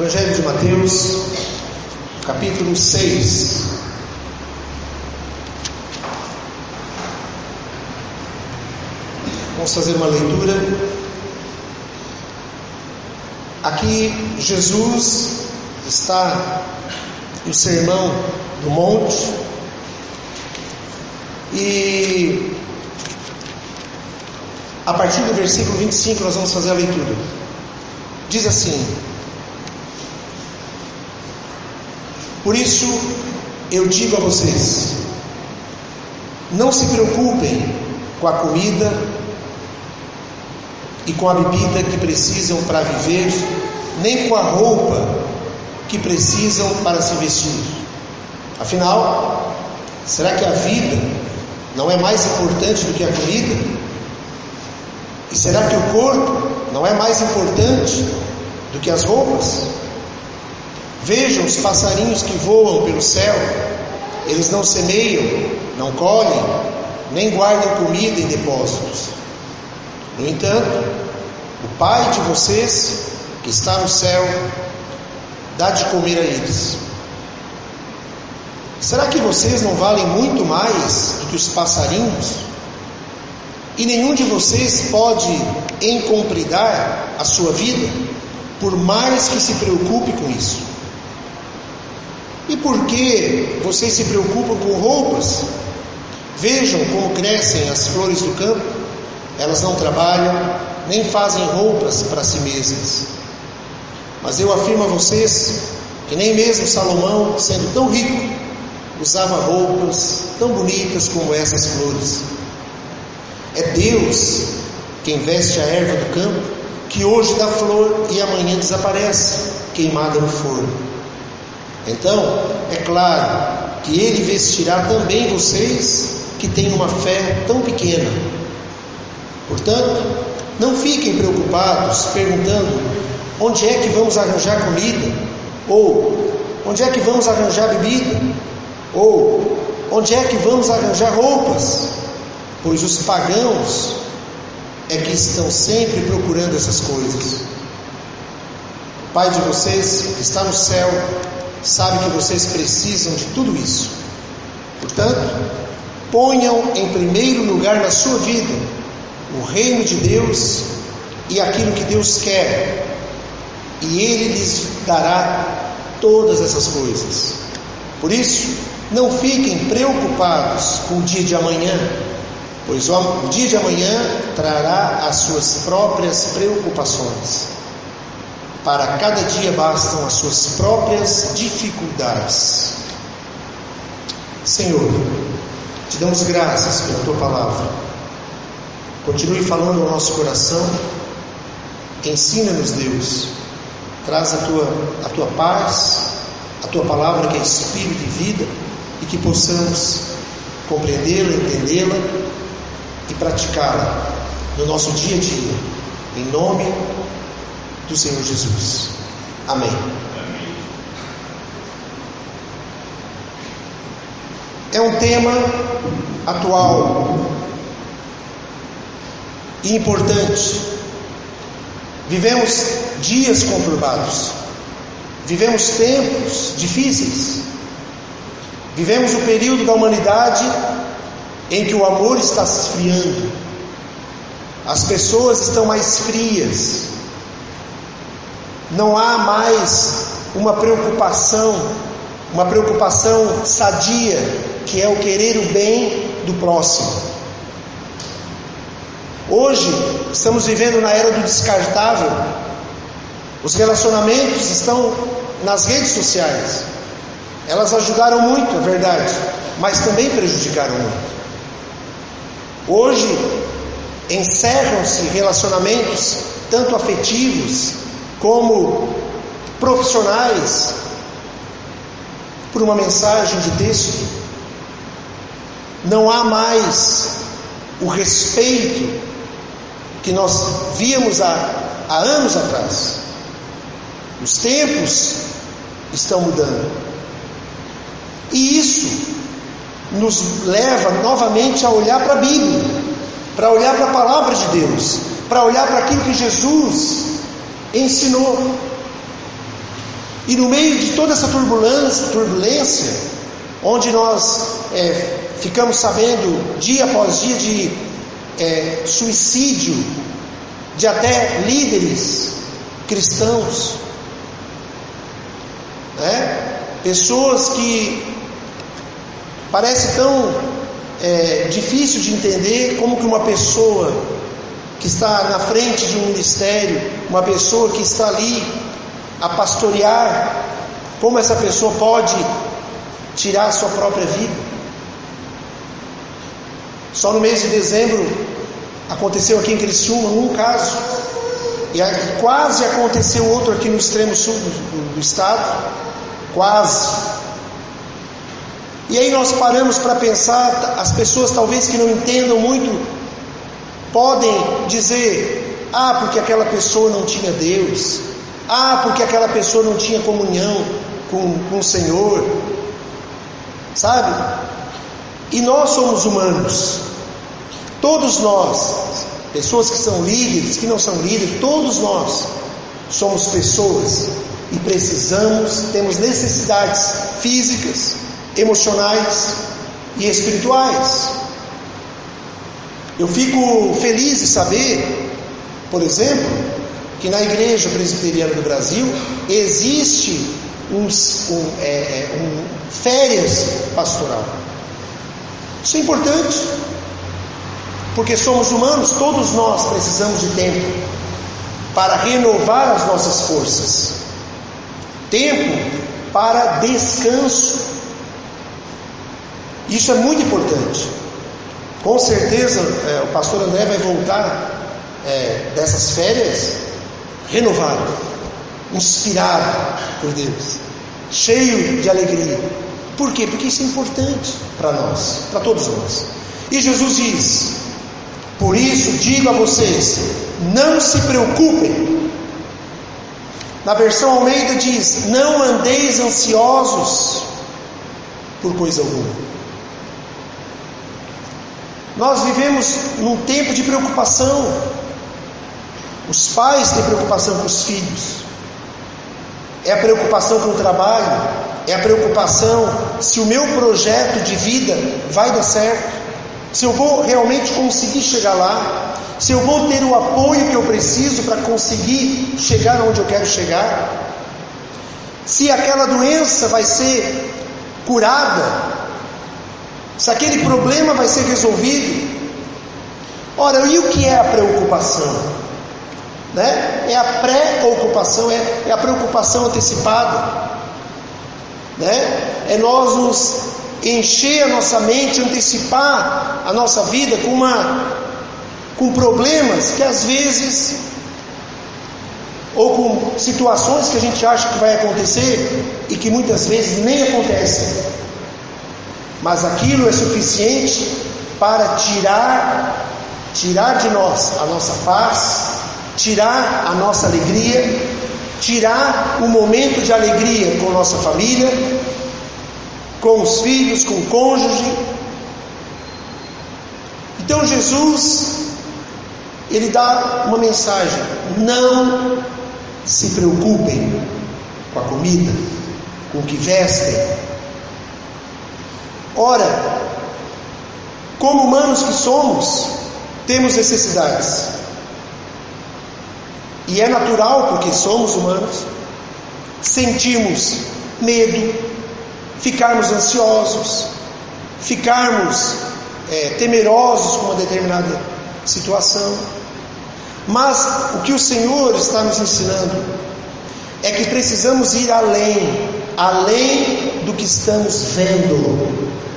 Evangelho de Mateus, capítulo 6. Vamos fazer uma leitura. Aqui Jesus está no sermão do monte e a partir do versículo 25 nós vamos fazer a leitura. Diz assim: Por isso eu digo a vocês: não se preocupem com a comida e com a bebida que precisam para viver, nem com a roupa que precisam para se vestir. Afinal, será que a vida não é mais importante do que a comida? E será que o corpo não é mais importante do que as roupas? Vejam os passarinhos que voam pelo céu, eles não semeiam, não colhem, nem guardam comida em depósitos. No entanto, o Pai de vocês, que está no céu, dá de comer a eles. Será que vocês não valem muito mais do que os passarinhos? E nenhum de vocês pode encompridar a sua vida, por mais que se preocupe com isso. E por que vocês se preocupam com roupas? Vejam como crescem as flores do campo. Elas não trabalham, nem fazem roupas para si mesmas. Mas eu afirmo a vocês que nem mesmo Salomão, sendo tão rico, usava roupas tão bonitas como essas flores. É Deus quem veste a erva do campo, que hoje dá flor e amanhã desaparece, queimada no forno. Então, é claro que ele vestirá também vocês que têm uma fé tão pequena. Portanto, não fiquem preocupados perguntando onde é que vamos arranjar comida, ou onde é que vamos arranjar bebida, ou onde é que vamos arranjar roupas, pois os pagãos é que estão sempre procurando essas coisas. Pai de vocês que está no céu, sabe que vocês precisam de tudo isso. Portanto, ponham em primeiro lugar na sua vida o reino de Deus e aquilo que Deus quer, e Ele lhes dará todas essas coisas. Por isso, não fiquem preocupados com o dia de amanhã, pois o dia de amanhã trará as suas próprias preocupações. Para cada dia bastam as suas próprias dificuldades. Senhor, te damos graças pela tua palavra. Continue falando ao nosso coração. Ensina-nos, Deus. Traz a tua, a tua paz, a tua palavra que é espírito e vida, e que possamos compreendê-la, entendê-la e praticá-la no nosso dia a dia. Em nome do Senhor Jesus. Amém. É um tema atual e importante. Vivemos dias conturbados, vivemos tempos difíceis, vivemos o período da humanidade em que o amor está se esfriando, as pessoas estão mais frias, não há mais uma preocupação, uma preocupação sadia, que é o querer o bem do próximo. Hoje estamos vivendo na era do descartável. Os relacionamentos estão nas redes sociais. Elas ajudaram muito, é verdade, mas também prejudicaram muito. Hoje encerram-se relacionamentos tanto afetivos como profissionais por uma mensagem de texto. Não há mais o respeito que nós víamos há, há anos atrás. Os tempos estão mudando. E isso nos leva novamente a olhar para a Bíblia, para olhar para a palavra de Deus, para olhar para aquilo que Jesus ensinou. E no meio de toda essa turbulência, turbulência onde nós é, ficamos sabendo dia após dia de é, suicídio de até líderes cristãos, né? pessoas que parece tão é, difícil de entender como que uma pessoa que está na frente de um ministério, uma pessoa que está ali a pastorear, como essa pessoa pode tirar a sua própria vida. Só no mês de dezembro aconteceu aqui em Criciúma um caso, e quase aconteceu outro aqui no extremo sul do, do estado, quase. E aí nós paramos para pensar, as pessoas talvez que não entendam muito, podem dizer, ah, porque aquela pessoa não tinha Deus, ah, porque aquela pessoa não tinha comunhão com, com o Senhor, sabe? E nós somos humanos, todos nós, pessoas que são líderes, que não são líderes, todos nós somos pessoas e precisamos, temos necessidades físicas, emocionais e espirituais. Eu fico feliz de saber, por exemplo, que na Igreja Presbiteriana do Brasil existe um, um, é, é, um férias pastoral. Isso é importante, porque somos humanos, todos nós precisamos de tempo para renovar as nossas forças, tempo para descanso. Isso é muito importante. Com certeza é, o pastor André vai voltar é, dessas férias renovado, inspirado por Deus, cheio de alegria. Por quê? Porque isso é importante para nós, para todos nós. E Jesus diz: Por isso digo a vocês, não se preocupem. Na versão Almeida diz: Não andeis ansiosos por coisa alguma. Nós vivemos num tempo de preocupação. Os pais têm preocupação com os filhos. É a preocupação com o trabalho, é a preocupação se o meu projeto de vida vai dar certo, se eu vou realmente conseguir chegar lá, se eu vou ter o apoio que eu preciso para conseguir chegar onde eu quero chegar, se aquela doença vai ser curada, se aquele problema vai ser resolvido. Ora, e o que é a preocupação? Né? É a pré-ocupação, é, é a preocupação antecipada. Né? É nós nos encher a nossa mente, antecipar a nossa vida com uma com problemas que às vezes ou com situações que a gente acha que vai acontecer e que muitas vezes nem acontecem mas aquilo é suficiente para tirar tirar de nós a nossa paz, tirar a nossa alegria, tirar o momento de alegria com nossa família, com os filhos, com o cônjuge. Então Jesus ele dá uma mensagem: não se preocupem com a comida, com o que vestem, Ora, como humanos que somos, temos necessidades. E é natural, porque somos humanos, sentimos medo, ficarmos ansiosos, ficarmos é, temerosos com uma determinada situação. Mas o que o Senhor está nos ensinando é que precisamos ir além, além do que estamos vendo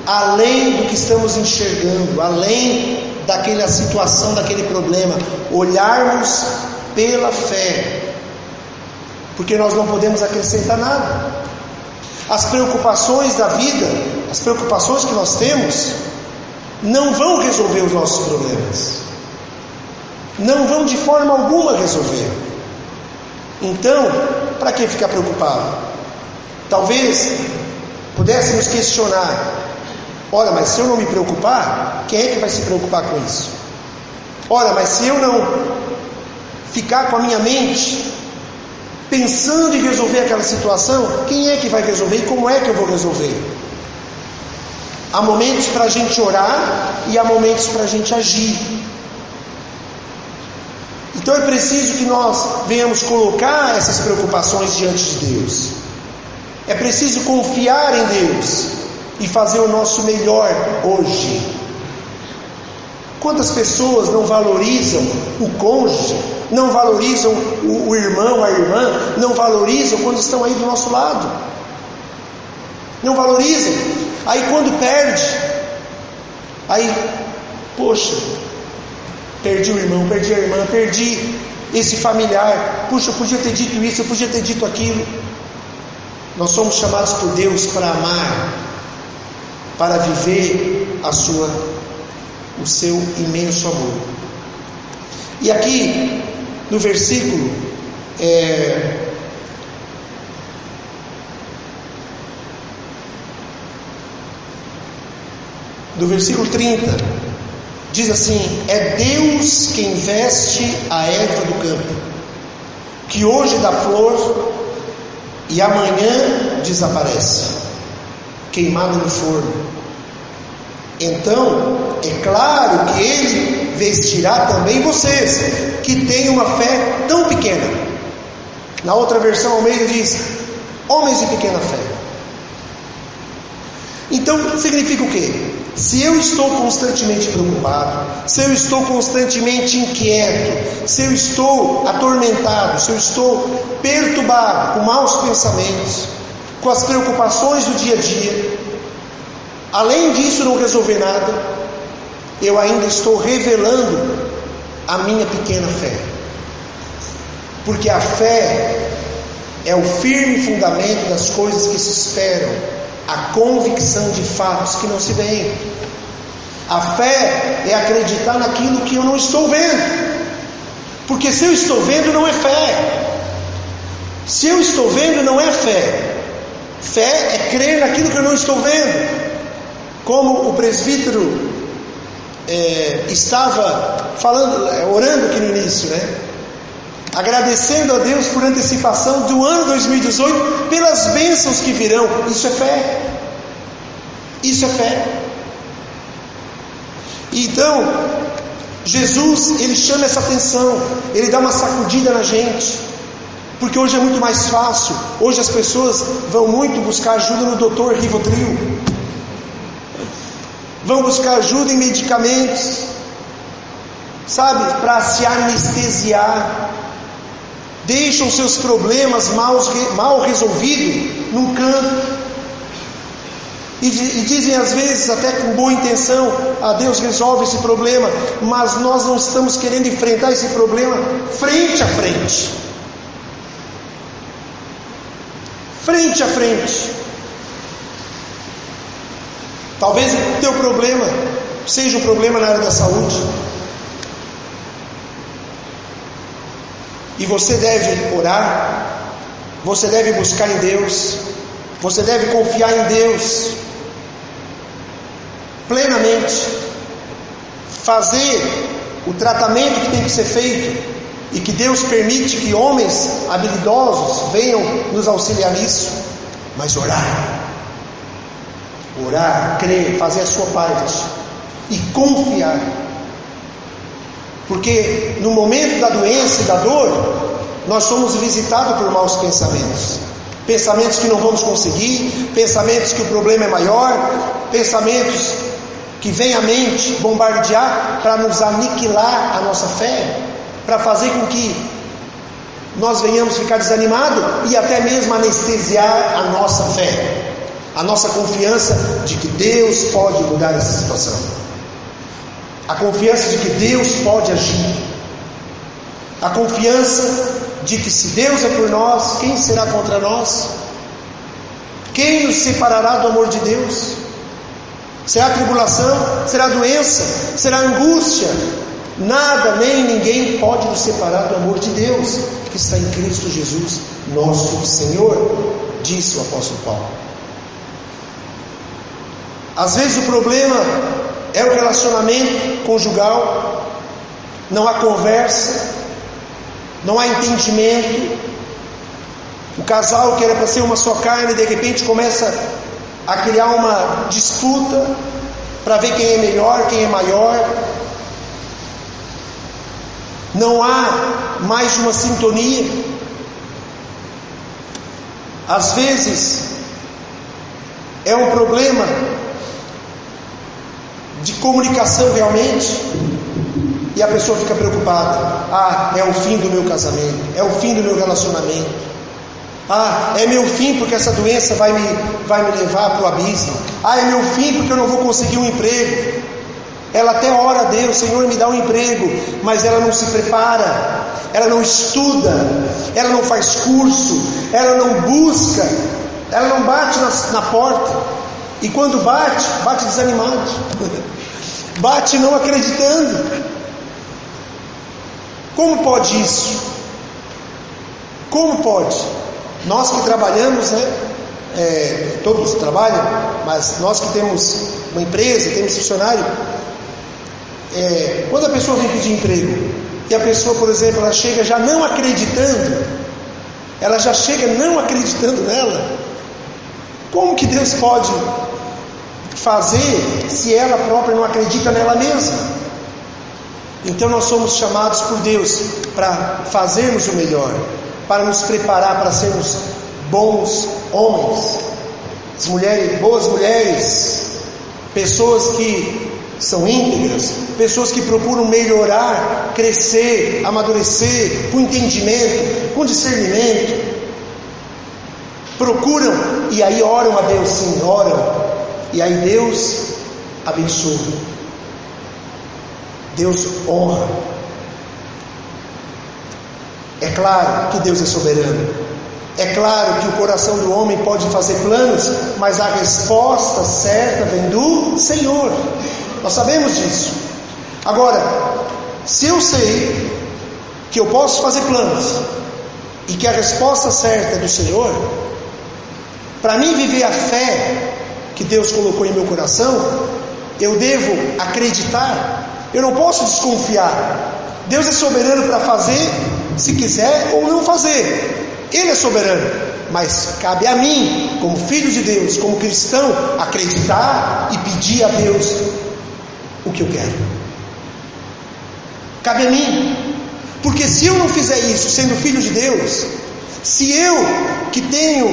além do que estamos enxergando, além daquela situação, daquele problema, olharmos pela fé, porque nós não podemos acrescentar nada. As preocupações da vida, as preocupações que nós temos, não vão resolver os nossos problemas, não vão de forma alguma resolver. Então, para que ficar preocupado? Talvez pudéssemos questionar Ora, mas se eu não me preocupar, quem é que vai se preocupar com isso? Ora, mas se eu não ficar com a minha mente pensando em resolver aquela situação, quem é que vai resolver e como é que eu vou resolver? Há momentos para a gente orar e há momentos para a gente agir. Então é preciso que nós venhamos colocar essas preocupações diante de Deus. É preciso confiar em Deus e fazer o nosso melhor hoje. Quantas pessoas não valorizam o cônjuge, não valorizam o, o irmão, a irmã, não valorizam quando estão aí do nosso lado? Não valorizam. Aí quando perde, aí, poxa, perdi o irmão, perdi a irmã, perdi esse familiar. Puxa, eu podia ter dito isso, eu podia ter dito aquilo. Nós somos chamados por Deus para amar, para viver a sua, o seu imenso amor. E aqui no versículo é, do versículo 30, diz assim: É Deus quem veste a erva do campo, que hoje dá flor e amanhã desaparece, queimado no forno. Então, é claro que Ele vestirá também vocês, que têm uma fé tão pequena. Na outra versão, Almeida diz: homens de pequena fé. Então, significa o quê? Se eu estou constantemente preocupado, se eu estou constantemente inquieto, se eu estou atormentado, se eu estou perturbado com maus pensamentos, com as preocupações do dia a dia, além disso não resolver nada, eu ainda estou revelando a minha pequena fé. Porque a fé é o firme fundamento das coisas que se esperam a convicção de fatos que não se veem. A fé é acreditar naquilo que eu não estou vendo. Porque se eu estou vendo, não é fé. Se eu estou vendo, não é fé. Fé é crer naquilo que eu não estou vendo. Como o presbítero é, estava falando, é, orando aqui no início, né? agradecendo a Deus por antecipação do ano 2018, pelas bênçãos que virão. Isso é fé. Isso é fé. Então, Jesus, ele chama essa atenção, ele dá uma sacudida na gente. Porque hoje é muito mais fácil. Hoje as pessoas vão muito buscar ajuda no doutor Rivotril. Vão buscar ajuda em medicamentos. Sabe, para se anestesiar deixam seus problemas mal, mal resolvidos num canto. E, e dizem às vezes, até com boa intenção, a ah, Deus resolve esse problema, mas nós não estamos querendo enfrentar esse problema frente a frente. Frente a frente. Talvez o teu problema seja um problema na área da saúde. E você deve orar, você deve buscar em Deus, você deve confiar em Deus plenamente, fazer o tratamento que tem que ser feito e que Deus permite que homens habilidosos venham nos auxiliar nisso, mas orar, orar, crer, fazer a sua parte e confiar. Porque no momento da doença e da dor, nós somos visitados por maus pensamentos. Pensamentos que não vamos conseguir, pensamentos que o problema é maior, pensamentos que vêm à mente bombardear para nos aniquilar a nossa fé, para fazer com que nós venhamos ficar desanimados e até mesmo anestesiar a nossa fé, a nossa confiança de que Deus pode mudar essa situação a confiança de que Deus pode agir, a confiança de que se Deus é por nós, quem será contra nós? Quem nos separará do amor de Deus? Será tribulação? Será doença? Será angústia? Nada nem ninguém pode nos separar do amor de Deus que está em Cristo Jesus, nosso Senhor, disse o apóstolo Paulo. Às vezes o problema é o relacionamento conjugal, não há conversa, não há entendimento, O casal que era para ser uma só carne, de repente começa a criar uma disputa para ver quem é melhor, quem é maior. Não há mais uma sintonia. Às vezes é um problema de comunicação realmente, e a pessoa fica preocupada. Ah, é o fim do meu casamento, é o fim do meu relacionamento. Ah, é meu fim porque essa doença vai me, vai me levar para o abismo. Ah, é meu fim porque eu não vou conseguir um emprego. Ela até ora a Deus, Senhor, me dá um emprego, mas ela não se prepara, ela não estuda, ela não faz curso, ela não busca, ela não bate na, na porta. E quando bate, bate desanimado, bate não acreditando. Como pode isso? Como pode? Nós que trabalhamos, né? É, todos trabalham, mas nós que temos uma empresa, temos funcionário, é, quando a pessoa vem pedir emprego e a pessoa, por exemplo, ela chega já não acreditando, ela já chega não acreditando nela, como que Deus pode fazer se ela própria não acredita nela mesma? Então nós somos chamados por Deus para fazermos o melhor, para nos preparar para sermos bons homens, mulheres, boas mulheres, pessoas que são íntegras, pessoas que procuram melhorar, crescer, amadurecer, com entendimento, com discernimento, procuram e aí oram a Deus, sim, oram, e aí Deus abençoa, Deus honra, é claro que Deus é soberano. É claro que o coração do homem pode fazer planos, mas a resposta certa vem do Senhor. Nós sabemos disso. Agora, se eu sei que eu posso fazer planos e que a resposta certa é do Senhor, para mim viver a fé que Deus colocou em meu coração, eu devo acreditar, eu não posso desconfiar. Deus é soberano para fazer se quiser ou não fazer. Ele é soberano, mas cabe a mim, como filho de Deus, como cristão, acreditar e pedir a Deus o que eu quero. Cabe a mim, porque se eu não fizer isso, sendo filho de Deus, se eu que tenho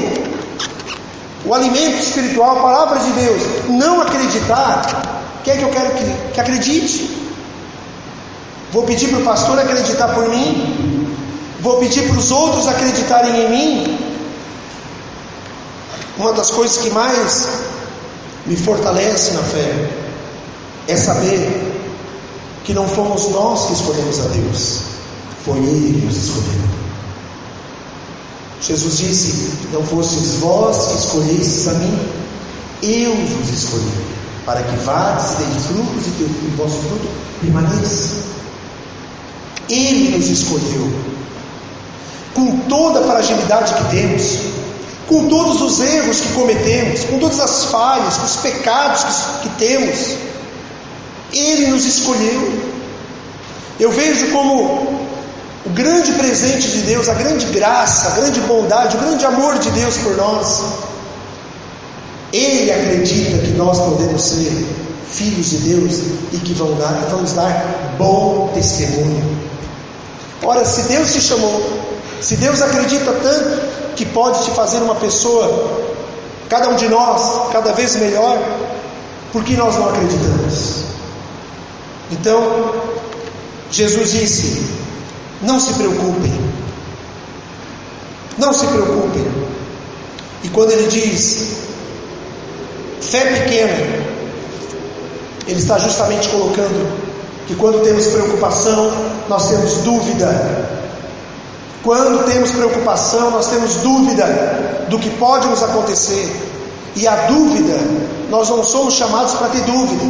o alimento espiritual, a palavra de Deus, não acreditar, o que é que eu quero que, que acredite? Vou pedir para o pastor acreditar por mim? Vou pedir para os outros acreditarem em mim? Uma das coisas que mais me fortalece na fé é saber que não fomos nós que escolhemos a Deus, foi Ele que nos escolheu. Jesus disse: Não fostes vós que escolhestes a mim, eu vos escolhi, para que vades e deis frutos e o vosso fruto permaneça. Ele nos escolheu, com toda a fragilidade que temos, com todos os erros que cometemos, com todas as falhas, com os pecados que, que temos. Ele nos escolheu. Eu vejo como o grande presente de Deus, a grande graça, a grande bondade, o grande amor de Deus por nós. Ele acredita que nós podemos ser filhos de Deus e que vamos dar, vamos dar bom testemunho. Ora, se Deus te chamou, se Deus acredita tanto que pode te fazer uma pessoa, cada um de nós, cada vez melhor, por que nós não acreditamos? Então, Jesus disse: não se preocupem, não se preocupem. E quando ele diz fé pequena, ele está justamente colocando que quando temos preocupação, nós temos dúvida. Quando temos preocupação, nós temos dúvida do que pode nos acontecer. E a dúvida, nós não somos chamados para ter dúvida.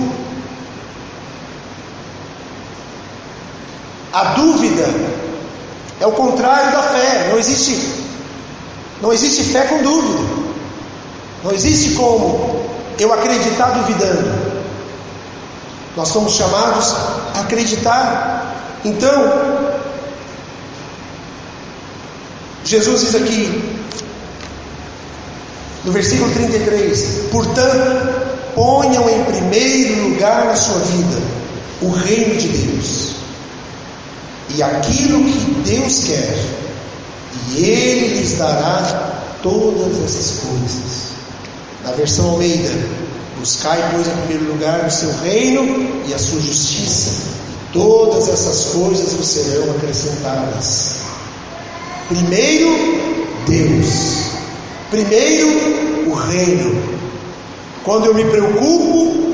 A dúvida é o contrário da fé. Não existe, não existe fé com dúvida. Não existe como eu acreditar duvidando. Nós somos chamados a acreditar. Então, Jesus diz aqui: No versículo 33, portanto, ponham em primeiro lugar na sua vida o reino de Deus e aquilo que Deus quer, e Ele lhes dará todas essas coisas. Na versão Almeida, buscai, pois, em primeiro lugar o seu reino e a sua justiça, e todas essas coisas vos serão acrescentadas. Primeiro, Deus. Primeiro, o reino. Quando eu me preocupo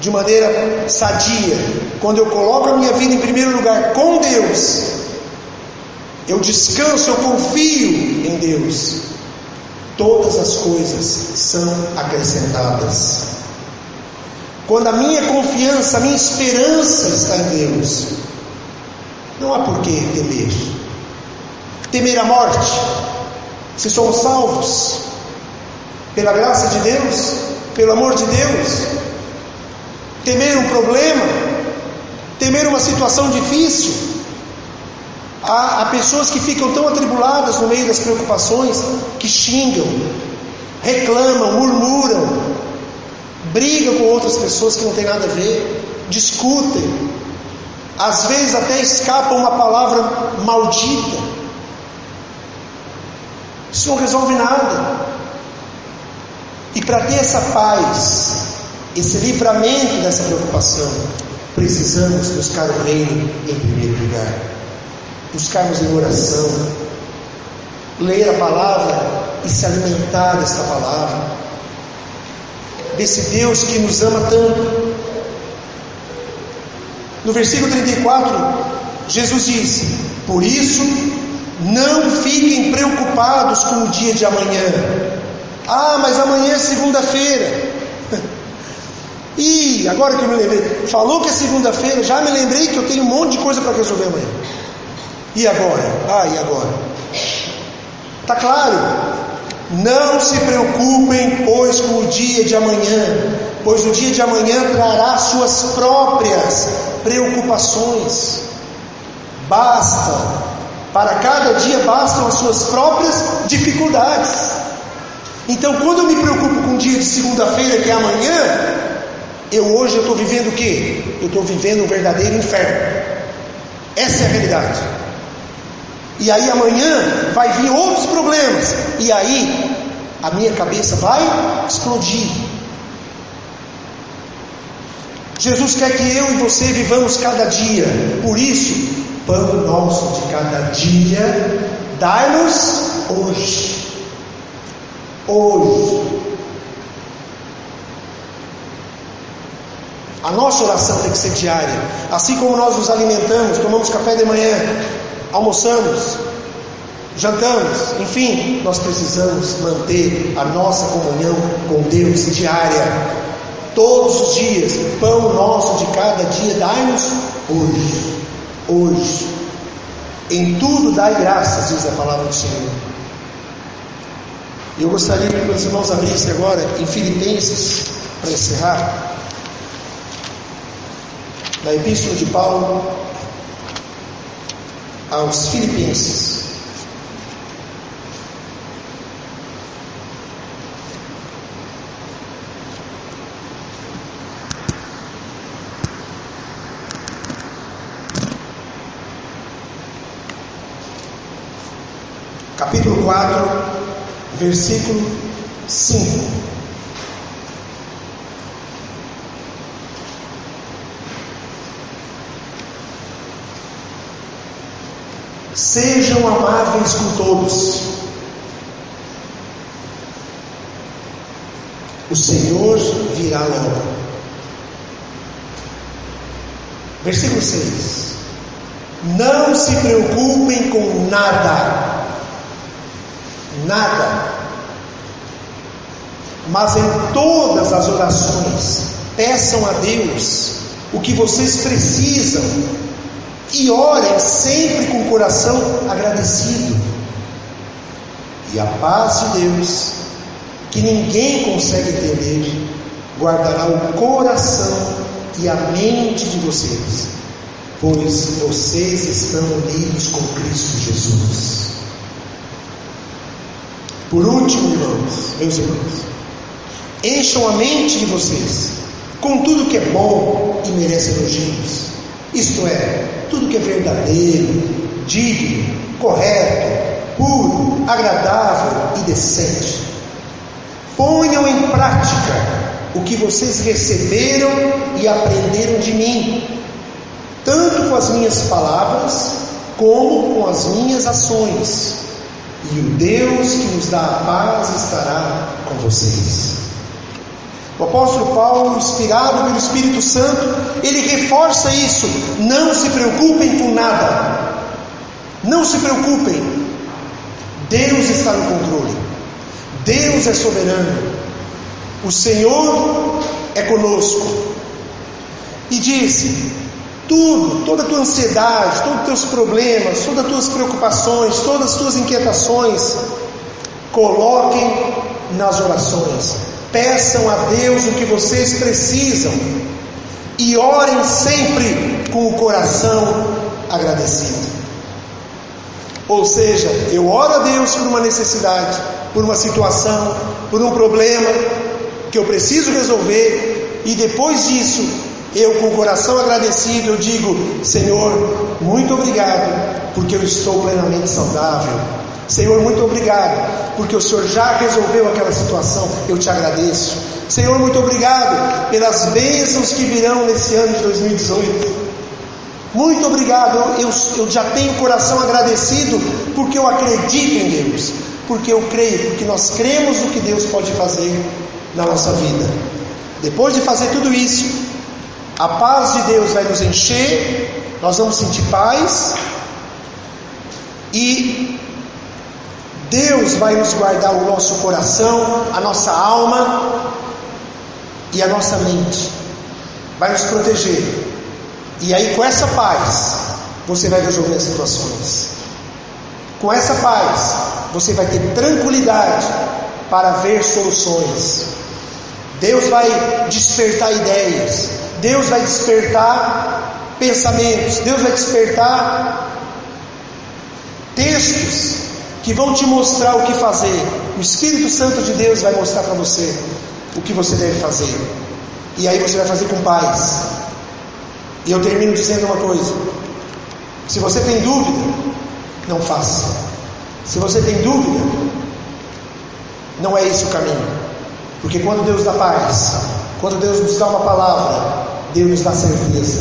de maneira sadia, quando eu coloco a minha vida em primeiro lugar com Deus, eu descanso, eu confio em Deus, todas as coisas são acrescentadas. Quando a minha confiança, a minha esperança está em Deus, não há por que temer. Temer a morte, se somos salvos, pela graça de Deus, pelo amor de Deus, temer um problema, temer uma situação difícil. Há, há, pessoas que ficam tão atribuladas no meio das preocupações que xingam, reclamam, murmuram, brigam com outras pessoas que não tem nada a ver, discutem, às vezes até escapa uma palavra maldita. Isso não resolve nada. E para ter essa paz, esse livramento dessa preocupação, precisamos buscar o reino em primeiro lugar. Buscarmos em oração, ler a palavra e se alimentar dessa palavra, desse Deus que nos ama tanto. No versículo 34, Jesus disse: Por isso, não fiquem preocupados com o dia de amanhã. Ah, mas amanhã é segunda-feira. E agora que eu me lembrei, falou que é segunda-feira, já me lembrei que eu tenho um monte de coisa para resolver amanhã. E agora? Ah, e agora? Tá claro? Não se preocupem, pois, com o dia de amanhã, pois o dia de amanhã trará suas próprias preocupações. Basta, para cada dia bastam as suas próprias dificuldades. Então, quando eu me preocupo com o dia de segunda-feira, que é amanhã, eu hoje eu estou vivendo o que? Eu estou vivendo um verdadeiro inferno. Essa é a realidade. E aí amanhã vai vir outros problemas. E aí a minha cabeça vai explodir. Jesus quer que eu e você vivamos cada dia. Por isso, pão nosso de cada dia, dai-nos hoje. Hoje. A nossa oração tem que ser diária. Assim como nós nos alimentamos, tomamos café de manhã, almoçamos, jantamos, enfim, nós precisamos manter a nossa comunhão com Deus diária. Todos os dias, pão nosso de cada dia, dai-nos hoje. Hoje. Em tudo dai graças, diz a palavra do Senhor. Eu gostaria que os irmãos abrissem agora em Filipenses, para encerrar na Epístola de Paulo aos Filipenses. Capítulo 4, versículo 5. Sejam amáveis com todos. O Senhor virá logo. Versículo 6. Não se preocupem com nada. Nada. Mas em todas as orações, peçam a Deus o que vocês precisam e orem sempre com o coração agradecido. E a paz de Deus, que ninguém consegue entender, guardará o coração e a mente de vocês, pois vocês estão unidos com Cristo Jesus. Por último, irmãos, meus irmãos, encham a mente de vocês com tudo que é bom e merece elogios. Isto é, tudo que é verdadeiro, digno, correto, puro, agradável e decente. Ponham em prática o que vocês receberam e aprenderam de mim, tanto com as minhas palavras como com as minhas ações. E o Deus que nos dá a paz estará com vocês. O apóstolo Paulo, inspirado pelo Espírito Santo, ele reforça isso. Não se preocupem com nada. Não se preocupem. Deus está no controle. Deus é soberano. O Senhor é conosco. E disse: tudo, toda a tua ansiedade, todos os teus problemas, todas as tuas preocupações, todas as tuas inquietações, coloquem nas orações. Peçam a Deus o que vocês precisam e orem sempre com o coração agradecido. Ou seja, eu oro a Deus por uma necessidade, por uma situação, por um problema que eu preciso resolver, e depois disso, eu com o coração agradecido, eu digo: Senhor, muito obrigado, porque eu estou plenamente saudável. Senhor, muito obrigado, porque o Senhor já resolveu aquela situação, eu te agradeço. Senhor, muito obrigado pelas bênçãos que virão nesse ano de 2018. Muito obrigado, eu, eu já tenho o coração agradecido, porque eu acredito em Deus, porque eu creio, porque nós cremos no que Deus pode fazer na nossa vida. Depois de fazer tudo isso, a paz de Deus vai nos encher, nós vamos sentir paz e Deus vai nos guardar o nosso coração, a nossa alma e a nossa mente, vai nos proteger. E aí, com essa paz, você vai resolver as situações. Com essa paz, você vai ter tranquilidade para ver soluções. Deus vai despertar ideias, Deus vai despertar pensamentos, Deus vai despertar textos que vão te mostrar o que fazer. O Espírito Santo de Deus vai mostrar para você o que você deve fazer. E aí você vai fazer com paz. E eu termino dizendo uma coisa: se você tem dúvida, não faça. Se você tem dúvida, não é esse o caminho. Porque quando Deus dá paz, quando Deus nos dá uma palavra, Deus nos dá certeza,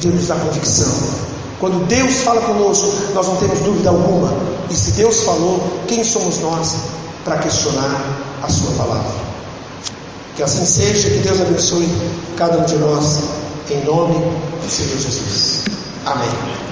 Deus nos dá convicção. Quando Deus fala conosco, nós não temos dúvida alguma. E se Deus falou, quem somos nós para questionar a Sua palavra? Que assim seja, que Deus abençoe cada um de nós, em nome do Senhor Jesus. Amém.